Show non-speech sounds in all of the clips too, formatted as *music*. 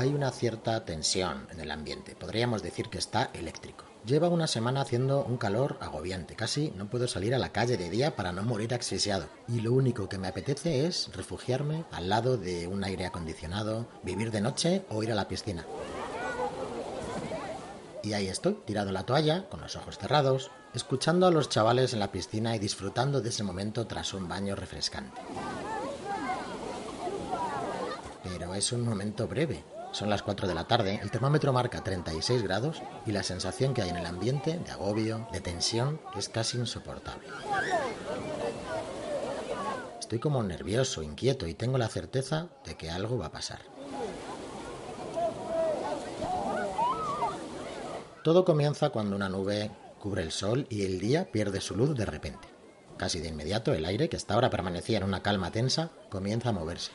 Hay una cierta tensión en el ambiente, podríamos decir que está eléctrico. Lleva una semana haciendo un calor agobiante, casi no puedo salir a la calle de día para no morir asfixiado. Y lo único que me apetece es refugiarme al lado de un aire acondicionado, vivir de noche o ir a la piscina. Y ahí estoy, tirado la toalla, con los ojos cerrados, escuchando a los chavales en la piscina y disfrutando de ese momento tras un baño refrescante. Pero es un momento breve, son las 4 de la tarde, el termómetro marca 36 grados y la sensación que hay en el ambiente de agobio, de tensión, es casi insoportable. Estoy como nervioso, inquieto y tengo la certeza de que algo va a pasar. Todo comienza cuando una nube cubre el sol y el día pierde su luz de repente. Casi de inmediato el aire, que hasta ahora permanecía en una calma tensa, comienza a moverse.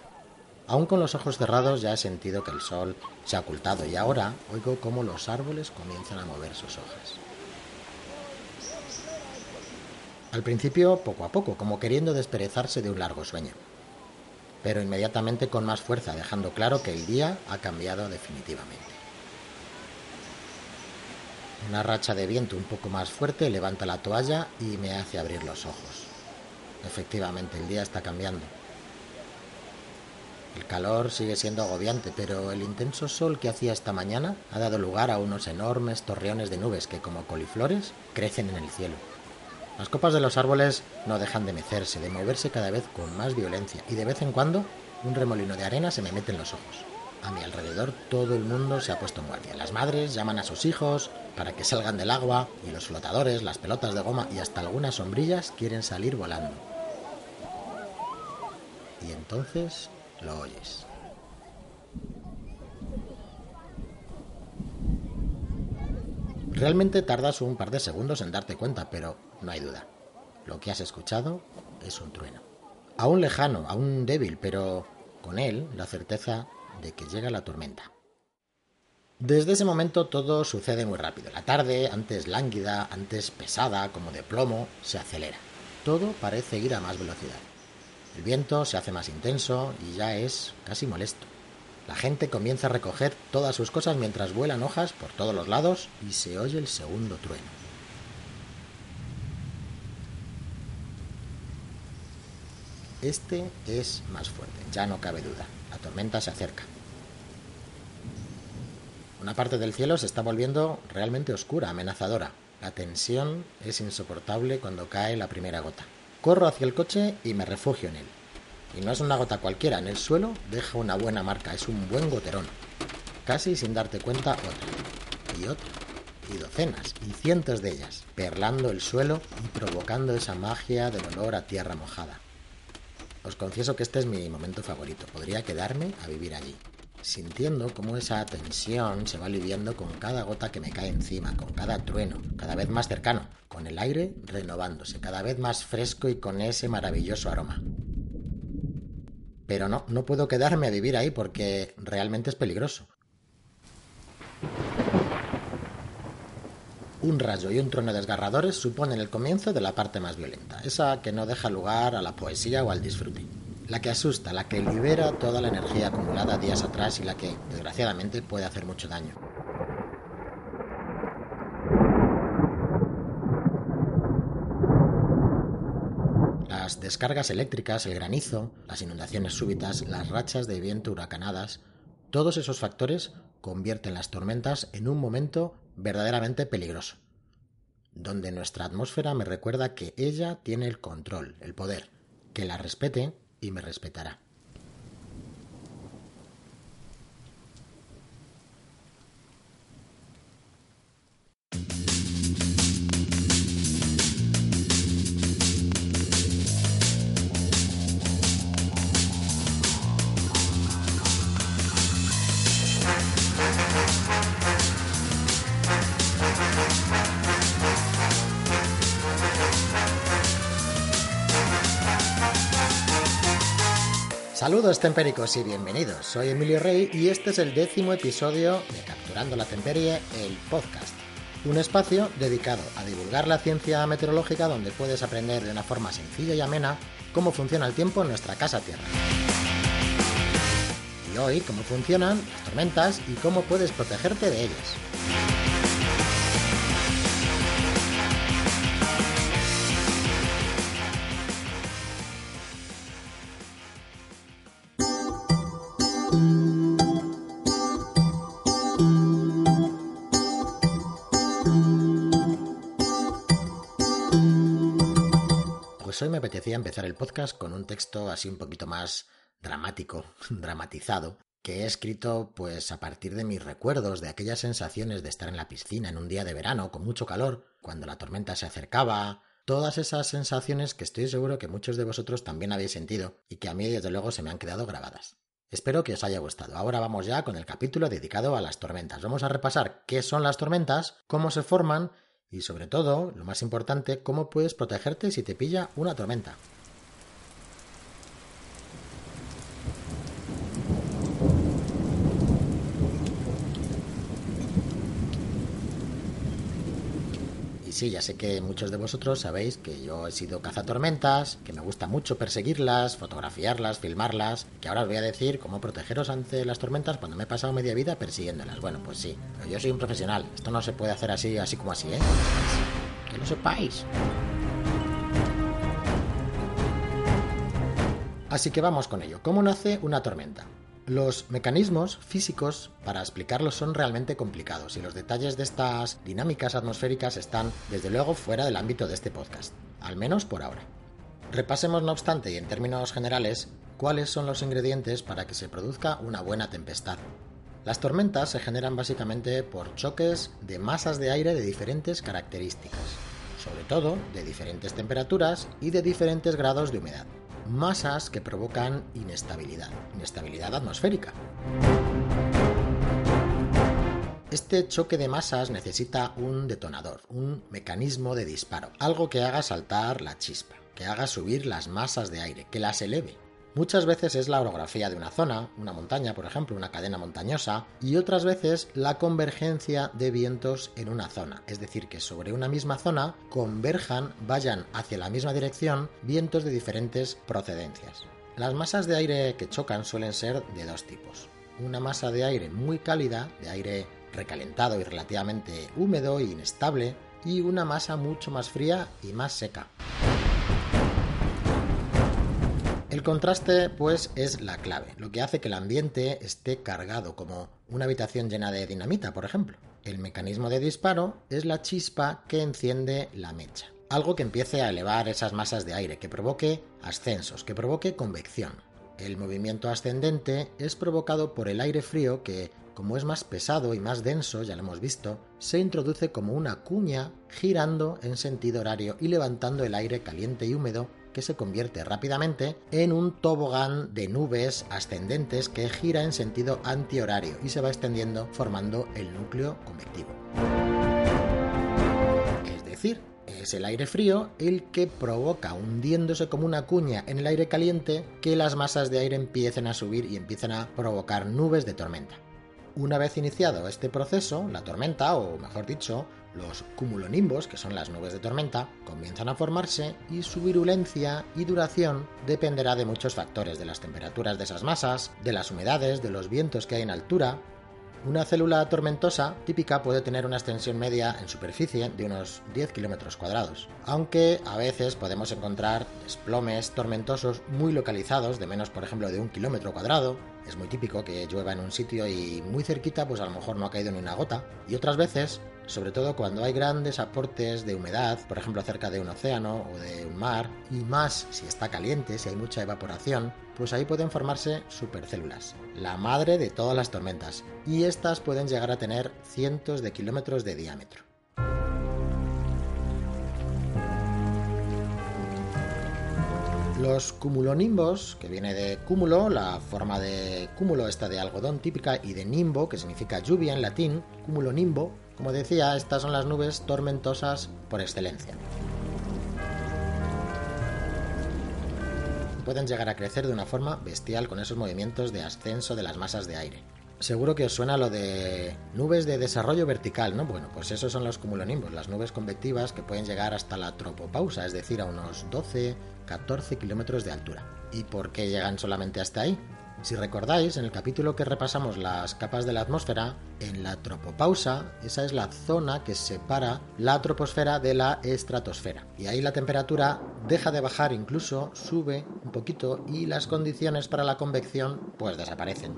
Aún con los ojos cerrados ya he sentido que el sol se ha ocultado y ahora oigo cómo los árboles comienzan a mover sus hojas. Al principio, poco a poco, como queriendo desperezarse de un largo sueño, pero inmediatamente con más fuerza, dejando claro que el día ha cambiado definitivamente. Una racha de viento un poco más fuerte levanta la toalla y me hace abrir los ojos. Efectivamente, el día está cambiando. El calor sigue siendo agobiante, pero el intenso sol que hacía esta mañana ha dado lugar a unos enormes torreones de nubes que, como coliflores, crecen en el cielo. Las copas de los árboles no dejan de mecerse, de moverse cada vez con más violencia, y de vez en cuando un remolino de arena se me mete en los ojos. A mi alrededor todo el mundo se ha puesto en guardia. Las madres llaman a sus hijos para que salgan del agua, y los flotadores, las pelotas de goma y hasta algunas sombrillas quieren salir volando. Y entonces lo oyes. Realmente tardas un par de segundos en darte cuenta, pero no hay duda. Lo que has escuchado es un trueno. Aún lejano, aún débil, pero con él la certeza de que llega la tormenta. Desde ese momento todo sucede muy rápido. La tarde, antes lánguida, antes pesada, como de plomo, se acelera. Todo parece ir a más velocidad. El viento se hace más intenso y ya es casi molesto. La gente comienza a recoger todas sus cosas mientras vuelan hojas por todos los lados y se oye el segundo trueno. Este es más fuerte, ya no cabe duda. La tormenta se acerca. Una parte del cielo se está volviendo realmente oscura, amenazadora. La tensión es insoportable cuando cae la primera gota. Corro hacia el coche y me refugio en él. Y no es una gota cualquiera, en el suelo deja una buena marca, es un buen goterón. Casi sin darte cuenta otra, y otra, y docenas, y cientos de ellas, perlando el suelo y provocando esa magia del olor a tierra mojada. Os confieso que este es mi momento favorito, podría quedarme a vivir allí sintiendo cómo esa tensión se va aliviando con cada gota que me cae encima, con cada trueno, cada vez más cercano, con el aire renovándose, cada vez más fresco y con ese maravilloso aroma. Pero no, no puedo quedarme a vivir ahí porque realmente es peligroso. Un rayo y un trueno desgarradores suponen el comienzo de la parte más violenta, esa que no deja lugar a la poesía o al disfrute la que asusta, la que libera toda la energía acumulada días atrás y la que, desgraciadamente, puede hacer mucho daño. Las descargas eléctricas, el granizo, las inundaciones súbitas, las rachas de viento huracanadas, todos esos factores convierten las tormentas en un momento verdaderamente peligroso, donde nuestra atmósfera me recuerda que ella tiene el control, el poder, que la respete y me respetará. Saludos tempéricos y bienvenidos. Soy Emilio Rey y este es el décimo episodio de Capturando la Temperie, el podcast. Un espacio dedicado a divulgar la ciencia meteorológica donde puedes aprender de una forma sencilla y amena cómo funciona el tiempo en nuestra casa Tierra. Y hoy cómo funcionan las tormentas y cómo puedes protegerte de ellas. Pues hoy me apetecía empezar el podcast con un texto así un poquito más dramático, *laughs* dramatizado, que he escrito pues a partir de mis recuerdos de aquellas sensaciones de estar en la piscina en un día de verano con mucho calor, cuando la tormenta se acercaba, todas esas sensaciones que estoy seguro que muchos de vosotros también habéis sentido y que a mí desde luego se me han quedado grabadas. Espero que os haya gustado. Ahora vamos ya con el capítulo dedicado a las tormentas. Vamos a repasar qué son las tormentas, cómo se forman y sobre todo, lo más importante, cómo puedes protegerte si te pilla una tormenta. Sí, ya sé que muchos de vosotros sabéis que yo he sido cazatormentas, que me gusta mucho perseguirlas, fotografiarlas, filmarlas, que ahora os voy a decir cómo protegeros ante las tormentas cuando me he pasado media vida persiguiéndolas. Bueno, pues sí, pero yo soy un profesional, esto no se puede hacer así, así como así, ¿eh? Que lo sepáis. Así que vamos con ello. ¿Cómo nace una tormenta? Los mecanismos físicos para explicarlos son realmente complicados y los detalles de estas dinámicas atmosféricas están desde luego fuera del ámbito de este podcast, al menos por ahora. Repasemos no obstante y en términos generales cuáles son los ingredientes para que se produzca una buena tempestad. Las tormentas se generan básicamente por choques de masas de aire de diferentes características, sobre todo de diferentes temperaturas y de diferentes grados de humedad masas que provocan inestabilidad, inestabilidad atmosférica. Este choque de masas necesita un detonador, un mecanismo de disparo, algo que haga saltar la chispa, que haga subir las masas de aire, que las eleve. Muchas veces es la orografía de una zona, una montaña, por ejemplo, una cadena montañosa, y otras veces la convergencia de vientos en una zona, es decir, que sobre una misma zona converjan, vayan hacia la misma dirección vientos de diferentes procedencias. Las masas de aire que chocan suelen ser de dos tipos. Una masa de aire muy cálida, de aire recalentado y relativamente húmedo e inestable, y una masa mucho más fría y más seca. El contraste, pues, es la clave, lo que hace que el ambiente esté cargado, como una habitación llena de dinamita, por ejemplo. El mecanismo de disparo es la chispa que enciende la mecha. Algo que empiece a elevar esas masas de aire, que provoque ascensos, que provoque convección. El movimiento ascendente es provocado por el aire frío que, como es más pesado y más denso, ya lo hemos visto, se introduce como una cuña girando en sentido horario y levantando el aire caliente y húmedo que se convierte rápidamente en un tobogán de nubes ascendentes que gira en sentido antihorario y se va extendiendo formando el núcleo convectivo. Es decir, es el aire frío el que provoca, hundiéndose como una cuña en el aire caliente, que las masas de aire empiecen a subir y empiecen a provocar nubes de tormenta. Una vez iniciado este proceso, la tormenta, o mejor dicho, los cumulonimbos, que son las nubes de tormenta, comienzan a formarse y su virulencia y duración dependerá de muchos factores, de las temperaturas de esas masas, de las humedades, de los vientos que hay en altura. Una célula tormentosa típica puede tener una extensión media en superficie de unos 10 kilómetros cuadrados, aunque a veces podemos encontrar desplomes tormentosos muy localizados, de menos por ejemplo de un kilómetro cuadrado, es muy típico que llueva en un sitio y muy cerquita pues a lo mejor no ha caído ni una gota. Y otras veces, sobre todo cuando hay grandes aportes de humedad, por ejemplo cerca de un océano o de un mar, y más si está caliente, si hay mucha evaporación, pues ahí pueden formarse supercélulas, la madre de todas las tormentas, y estas pueden llegar a tener cientos de kilómetros de diámetro. Los cumulonimbos, que viene de cúmulo, la forma de cúmulo esta de algodón típica, y de nimbo, que significa lluvia en latín, cumulonimbo, como decía, estas son las nubes tormentosas por excelencia. pueden llegar a crecer de una forma bestial con esos movimientos de ascenso de las masas de aire. Seguro que os suena lo de nubes de desarrollo vertical, ¿no? Bueno, pues esos son los cumulonimbos, las nubes convectivas que pueden llegar hasta la tropopausa, es decir, a unos 12, 14 kilómetros de altura. ¿Y por qué llegan solamente hasta ahí? Si recordáis, en el capítulo que repasamos las capas de la atmósfera, en la tropopausa, esa es la zona que separa la troposfera de la estratosfera. Y ahí la temperatura deja de bajar, incluso sube un poquito y las condiciones para la convección pues desaparecen.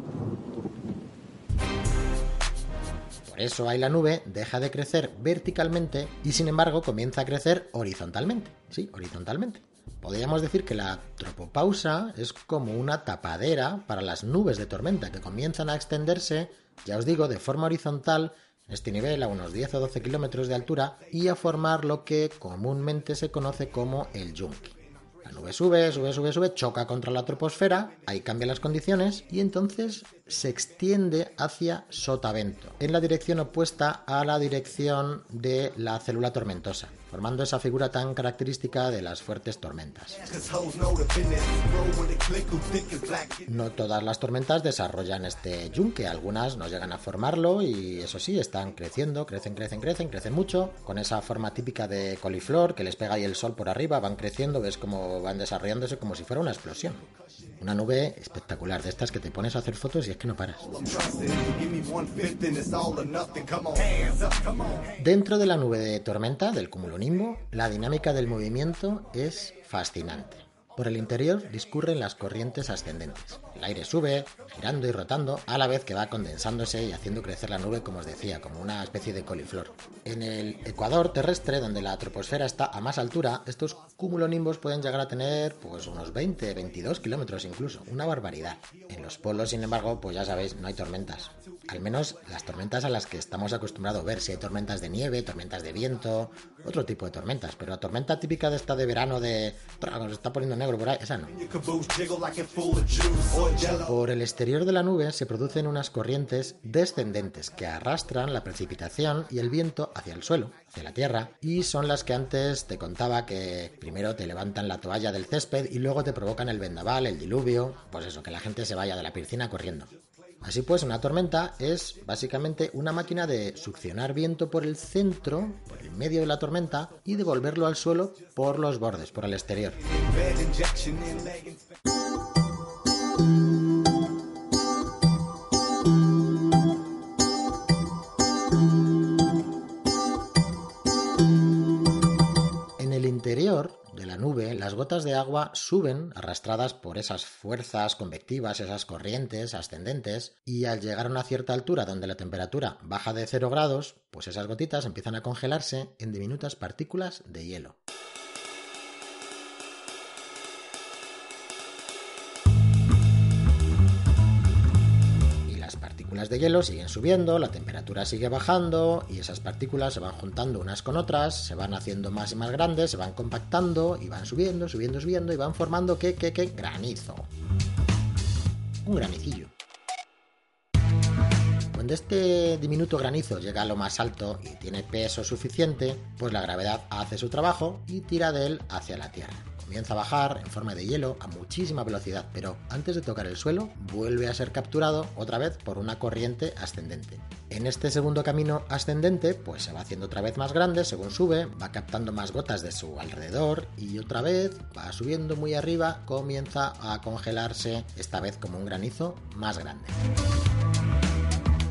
Por eso ahí la nube deja de crecer verticalmente y sin embargo comienza a crecer horizontalmente. Sí, horizontalmente. Podríamos decir que la tropopausa es como una tapadera para las nubes de tormenta que comienzan a extenderse, ya os digo, de forma horizontal en este nivel a unos 10 o 12 kilómetros de altura y a formar lo que comúnmente se conoce como el yunque. La nube sube, sube, sube, sube, choca contra la troposfera, ahí cambian las condiciones y entonces se extiende hacia sotavento, en la dirección opuesta a la dirección de la célula tormentosa, formando esa figura tan característica de las fuertes tormentas. No todas las tormentas desarrollan este yunque, algunas no llegan a formarlo y eso sí, están creciendo, crecen, crecen, crecen, crecen mucho, con esa forma típica de coliflor que les pega ahí el sol por arriba, van creciendo, ves cómo van desarrollándose como si fuera una explosión. Una nube espectacular, de estas que te pones a hacer fotos y es que no paras. Dentro de la nube de tormenta, del cumulonimbo, la dinámica del movimiento es fascinante. Por el interior discurren las corrientes ascendentes. El aire sube, girando y rotando, a la vez que va condensándose y haciendo crecer la nube, como os decía, como una especie de coliflor. En el ecuador terrestre, donde la troposfera está a más altura, estos cumulonimbos pueden llegar a tener pues unos 20, 22 kilómetros incluso, una barbaridad. En los polos, sin embargo, pues ya sabéis, no hay tormentas. Al menos las tormentas a las que estamos acostumbrados a ver, si hay tormentas de nieve, tormentas de viento, otro tipo de tormentas, pero la tormenta típica de esta de verano de... nos está poniendo negro por ahí, esa no. Por el exterior de la nube se producen unas corrientes descendentes que arrastran la precipitación y el viento hacia el suelo, hacia la tierra, y son las que antes te contaba que primero te levantan la toalla del césped y luego te provocan el vendaval, el diluvio, pues eso, que la gente se vaya de la piscina corriendo. Así pues, una tormenta es básicamente una máquina de succionar viento por el centro, por el medio de la tormenta, y devolverlo al suelo por los bordes, por el exterior. De agua suben arrastradas por esas fuerzas convectivas, esas corrientes ascendentes, y al llegar a una cierta altura donde la temperatura baja de 0 grados, pues esas gotitas empiezan a congelarse en diminutas partículas de hielo. De hielo siguen subiendo, la temperatura sigue bajando y esas partículas se van juntando unas con otras, se van haciendo más y más grandes, se van compactando y van subiendo, subiendo, subiendo y van formando qué, qué, qué, granizo. Un granicillo. Cuando este diminuto granizo llega a lo más alto y tiene peso suficiente, pues la gravedad hace su trabajo y tira de él hacia la Tierra. Comienza a bajar en forma de hielo a muchísima velocidad, pero antes de tocar el suelo vuelve a ser capturado otra vez por una corriente ascendente. En este segundo camino ascendente, pues se va haciendo otra vez más grande según sube, va captando más gotas de su alrededor y otra vez va subiendo muy arriba, comienza a congelarse, esta vez como un granizo más grande.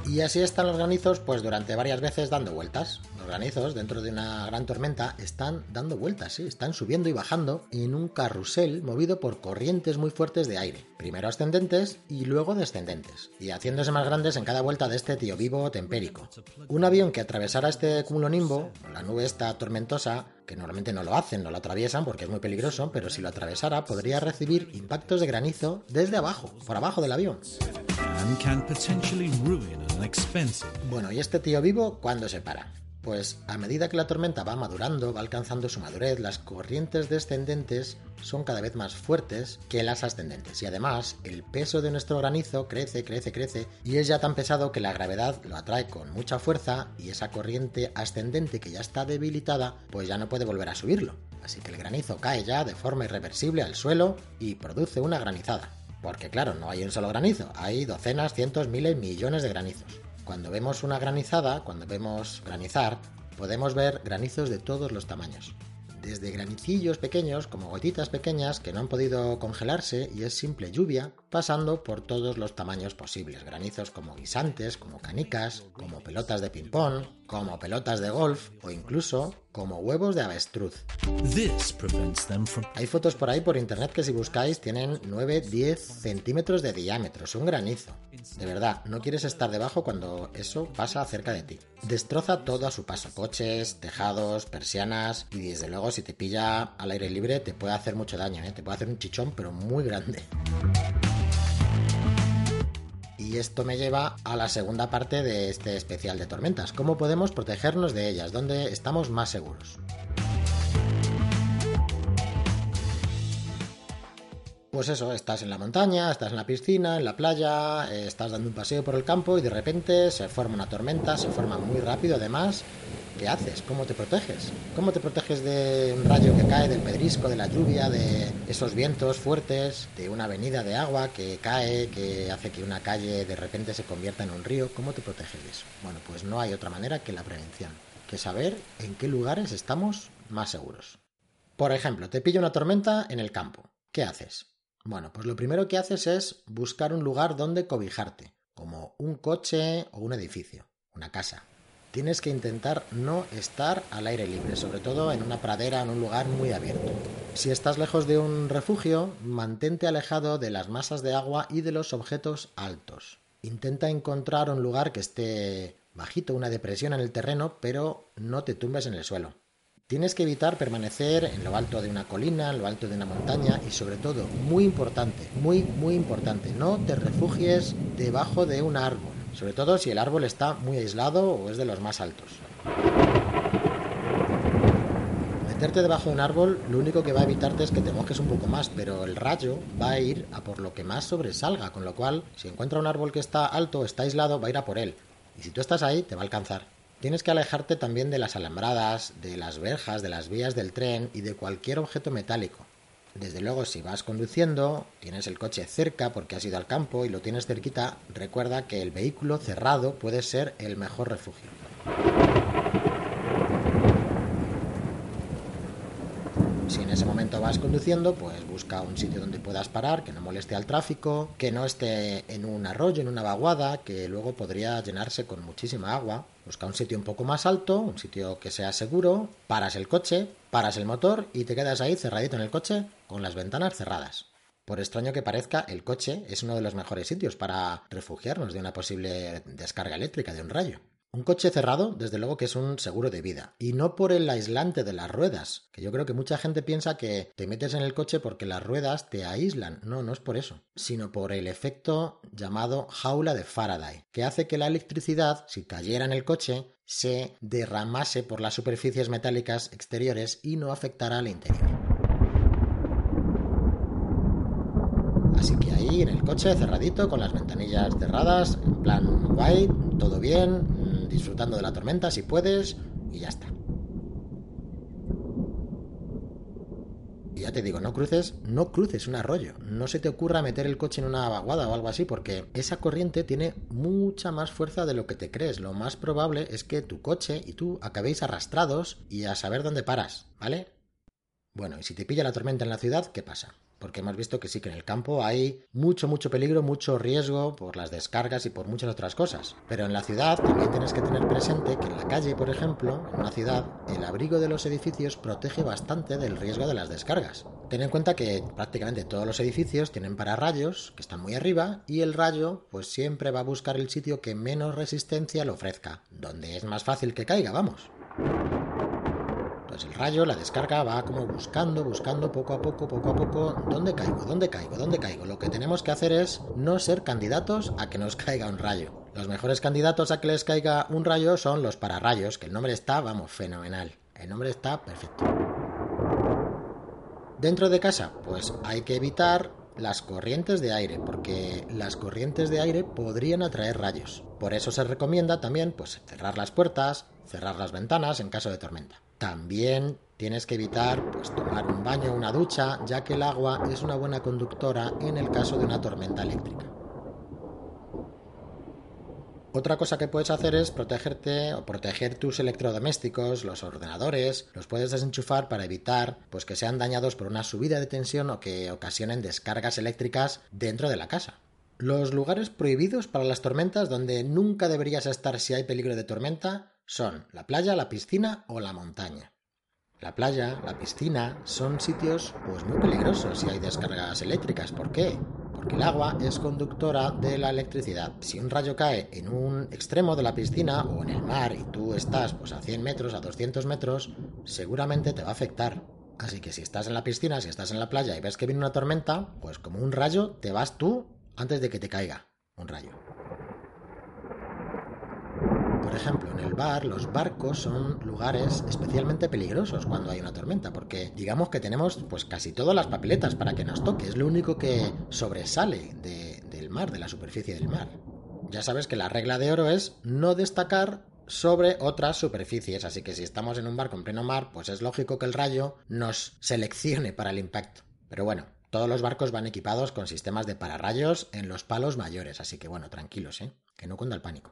Y así están los granizos, pues durante varias veces dando vueltas. Los granizos, dentro de una gran tormenta, están dando vueltas, ¿sí? están subiendo y bajando en un carrusel movido por corrientes muy fuertes de aire. Primero ascendentes y luego descendentes. Y haciéndose más grandes en cada vuelta de este tío vivo tempérico. Un avión que atravesara este cumulonimbo, la nube está tormentosa, que normalmente no lo hacen, no lo atraviesan porque es muy peligroso, pero si lo atravesara podría recibir impactos de granizo desde abajo, por abajo del avión. Bueno, ¿y este tío vivo cuándo se para? Pues a medida que la tormenta va madurando, va alcanzando su madurez, las corrientes descendentes son cada vez más fuertes que las ascendentes. Y además, el peso de nuestro granizo crece, crece, crece, y es ya tan pesado que la gravedad lo atrae con mucha fuerza y esa corriente ascendente que ya está debilitada, pues ya no puede volver a subirlo. Así que el granizo cae ya de forma irreversible al suelo y produce una granizada. Porque claro, no hay un solo granizo, hay docenas, cientos, miles, millones de granizos. Cuando vemos una granizada, cuando vemos granizar, podemos ver granizos de todos los tamaños. Desde granicillos pequeños, como gotitas pequeñas que no han podido congelarse y es simple lluvia, pasando por todos los tamaños posibles. Granizos como guisantes, como canicas, como pelotas de ping-pong, como pelotas de golf o incluso como huevos de avestruz. Hay fotos por ahí por internet que si buscáis tienen 9-10 centímetros de diámetro, es un granizo. De verdad, no quieres estar debajo cuando eso pasa cerca de ti. Destroza todo a su paso, coches, tejados, persianas y desde luego si te pilla al aire libre te puede hacer mucho daño, ¿eh? te puede hacer un chichón pero muy grande. Y esto me lleva a la segunda parte de este especial de tormentas. ¿Cómo podemos protegernos de ellas? ¿Dónde estamos más seguros? Pues eso, estás en la montaña, estás en la piscina, en la playa, eh, estás dando un paseo por el campo y de repente se forma una tormenta, se forma muy rápido además ¿qué haces? ¿Cómo te proteges? ¿Cómo te proteges de un rayo que cae, del pedrisco, de la lluvia, de esos vientos fuertes, de una avenida de agua que cae, que hace que una calle de repente se convierta en un río? ¿Cómo te proteges de eso? Bueno, pues no hay otra manera que la prevención, que saber en qué lugares estamos más seguros. Por ejemplo, te pilla una tormenta en el campo. ¿Qué haces? Bueno, pues lo primero que haces es buscar un lugar donde cobijarte, como un coche o un edificio, una casa, tienes que intentar no estar al aire libre, sobre todo en una pradera, en un lugar muy abierto. Si estás lejos de un refugio, mantente alejado de las masas de agua y de los objetos altos. Intenta encontrar un lugar que esté bajito, una depresión en el terreno, pero no te tumbes en el suelo. Tienes que evitar permanecer en lo alto de una colina, en lo alto de una montaña y sobre todo, muy importante, muy, muy importante, no te refugies debajo de un árbol sobre todo si el árbol está muy aislado o es de los más altos. Meterte debajo de un árbol lo único que va a evitarte es que te mojes un poco más, pero el rayo va a ir a por lo que más sobresalga, con lo cual si encuentra un árbol que está alto, está aislado, va a ir a por él. Y si tú estás ahí, te va a alcanzar. Tienes que alejarte también de las alambradas, de las verjas, de las vías del tren y de cualquier objeto metálico. Desde luego, si vas conduciendo, tienes el coche cerca porque has ido al campo y lo tienes cerquita, recuerda que el vehículo cerrado puede ser el mejor refugio. Si en ese momento vas conduciendo, pues busca un sitio donde puedas parar, que no moleste al tráfico, que no esté en un arroyo, en una vaguada, que luego podría llenarse con muchísima agua. Busca un sitio un poco más alto, un sitio que sea seguro, paras el coche, paras el motor y te quedas ahí cerradito en el coche con las ventanas cerradas. Por extraño que parezca, el coche es uno de los mejores sitios para refugiarnos de una posible descarga eléctrica de un rayo. Un coche cerrado, desde luego que es un seguro de vida. Y no por el aislante de las ruedas, que yo creo que mucha gente piensa que te metes en el coche porque las ruedas te aíslan. No, no es por eso, sino por el efecto llamado jaula de Faraday, que hace que la electricidad, si cayera en el coche, se derramase por las superficies metálicas exteriores y no afectara al interior. En el coche cerradito, con las ventanillas cerradas, en plan guay, todo bien, disfrutando de la tormenta si puedes y ya está. Y ya te digo, no cruces, no cruces un arroyo. No se te ocurra meter el coche en una vaguada o algo así, porque esa corriente tiene mucha más fuerza de lo que te crees. Lo más probable es que tu coche y tú acabéis arrastrados y a saber dónde paras, ¿vale? Bueno, y si te pilla la tormenta en la ciudad, ¿qué pasa? Porque hemos visto que sí que en el campo hay mucho, mucho peligro, mucho riesgo por las descargas y por muchas otras cosas. Pero en la ciudad también tienes que tener presente que en la calle, por ejemplo, en una ciudad, el abrigo de los edificios protege bastante del riesgo de las descargas. Ten en cuenta que prácticamente todos los edificios tienen pararrayos, que están muy arriba, y el rayo pues siempre va a buscar el sitio que menos resistencia le ofrezca, donde es más fácil que caiga, vamos. El rayo, la descarga, va como buscando, buscando poco a poco, poco a poco, ¿dónde caigo? ¿Dónde caigo? ¿Dónde caigo? Lo que tenemos que hacer es no ser candidatos a que nos *laughs* caiga un rayo. Los mejores candidatos a que les caiga un rayo son los pararrayos, que el nombre está, vamos, fenomenal. El nombre está perfecto. Dentro de casa, pues hay que evitar las corrientes de aire, porque las corrientes de aire podrían atraer rayos. Por eso se recomienda también pues, cerrar las puertas, cerrar las ventanas en caso de tormenta. También tienes que evitar pues, tomar un baño o una ducha, ya que el agua es una buena conductora en el caso de una tormenta eléctrica. Otra cosa que puedes hacer es protegerte o proteger tus electrodomésticos, los ordenadores, los puedes desenchufar para evitar pues que sean dañados por una subida de tensión o que ocasionen descargas eléctricas dentro de la casa. Los lugares prohibidos para las tormentas donde nunca deberías estar si hay peligro de tormenta son la playa, la piscina o la montaña. La playa, la piscina son sitios pues muy peligrosos si hay descargas eléctricas. ¿Por qué? Porque el agua es conductora de la electricidad. Si un rayo cae en un extremo de la piscina o en el mar y tú estás pues a 100 metros, a 200 metros, seguramente te va a afectar. Así que si estás en la piscina, si estás en la playa y ves que viene una tormenta, pues como un rayo te vas tú antes de que te caiga un rayo. Por ejemplo, en el bar los barcos son lugares especialmente peligrosos cuando hay una tormenta, porque digamos que tenemos pues casi todas las papeletas para que nos toque, es lo único que sobresale del mar, de la superficie del mar. Ya sabes que la regla de oro es no destacar sobre otras superficies, así que si estamos en un barco en pleno mar, pues es lógico que el rayo nos seleccione para el impacto. Pero bueno, todos los barcos van equipados con sistemas de pararrayos en los palos mayores, así que bueno, tranquilos, ¿eh? Que no cunda el pánico.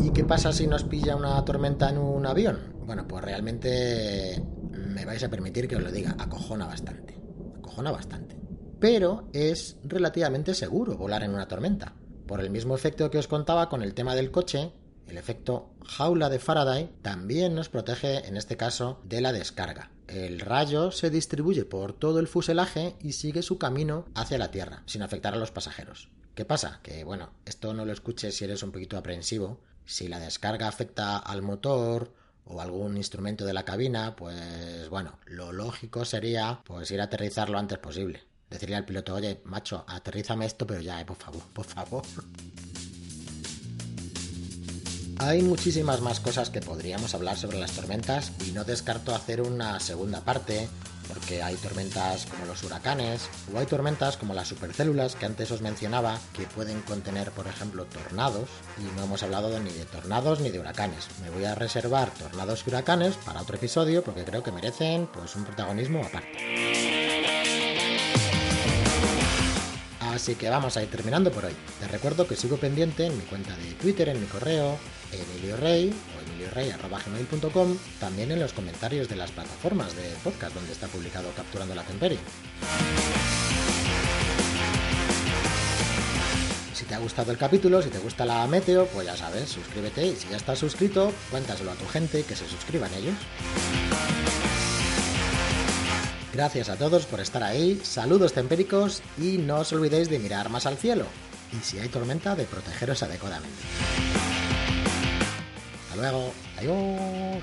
¿Y qué pasa si nos pilla una tormenta en un avión? Bueno, pues realmente me vais a permitir que os lo diga, acojona bastante. Acojona bastante. Pero es relativamente seguro volar en una tormenta. Por el mismo efecto que os contaba con el tema del coche, el efecto jaula de Faraday también nos protege en este caso de la descarga. El rayo se distribuye por todo el fuselaje y sigue su camino hacia la Tierra, sin afectar a los pasajeros. ¿Qué pasa? Que bueno, esto no lo escuches si eres un poquito aprensivo, si la descarga afecta al motor o algún instrumento de la cabina, pues bueno, lo lógico sería pues ir a aterrizar lo antes posible. Decirle al piloto, oye, macho, aterrízame esto, pero ya, eh, por favor, por favor. *laughs* Hay muchísimas más cosas que podríamos hablar sobre las tormentas y no descarto hacer una segunda parte porque hay tormentas como los huracanes o hay tormentas como las supercélulas que antes os mencionaba que pueden contener por ejemplo tornados y no hemos hablado ni de tornados ni de huracanes. Me voy a reservar tornados y huracanes para otro episodio porque creo que merecen pues un protagonismo aparte. Así que vamos a ir terminando por hoy. Te recuerdo que sigo pendiente en mi cuenta de Twitter, en mi correo, Emilio Rey emiliorey.com, también en los comentarios de las plataformas de podcast donde está publicado Capturando la Temperie. Si te ha gustado el capítulo, si te gusta la meteo, pues ya sabes, suscríbete y si ya estás suscrito, cuéntaselo a tu gente que se suscriban ellos. Gracias a todos por estar ahí, saludos tempéricos y no os olvidéis de mirar más al cielo. Y si hay tormenta, de protegeros adecuadamente. Luego, adiós.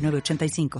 85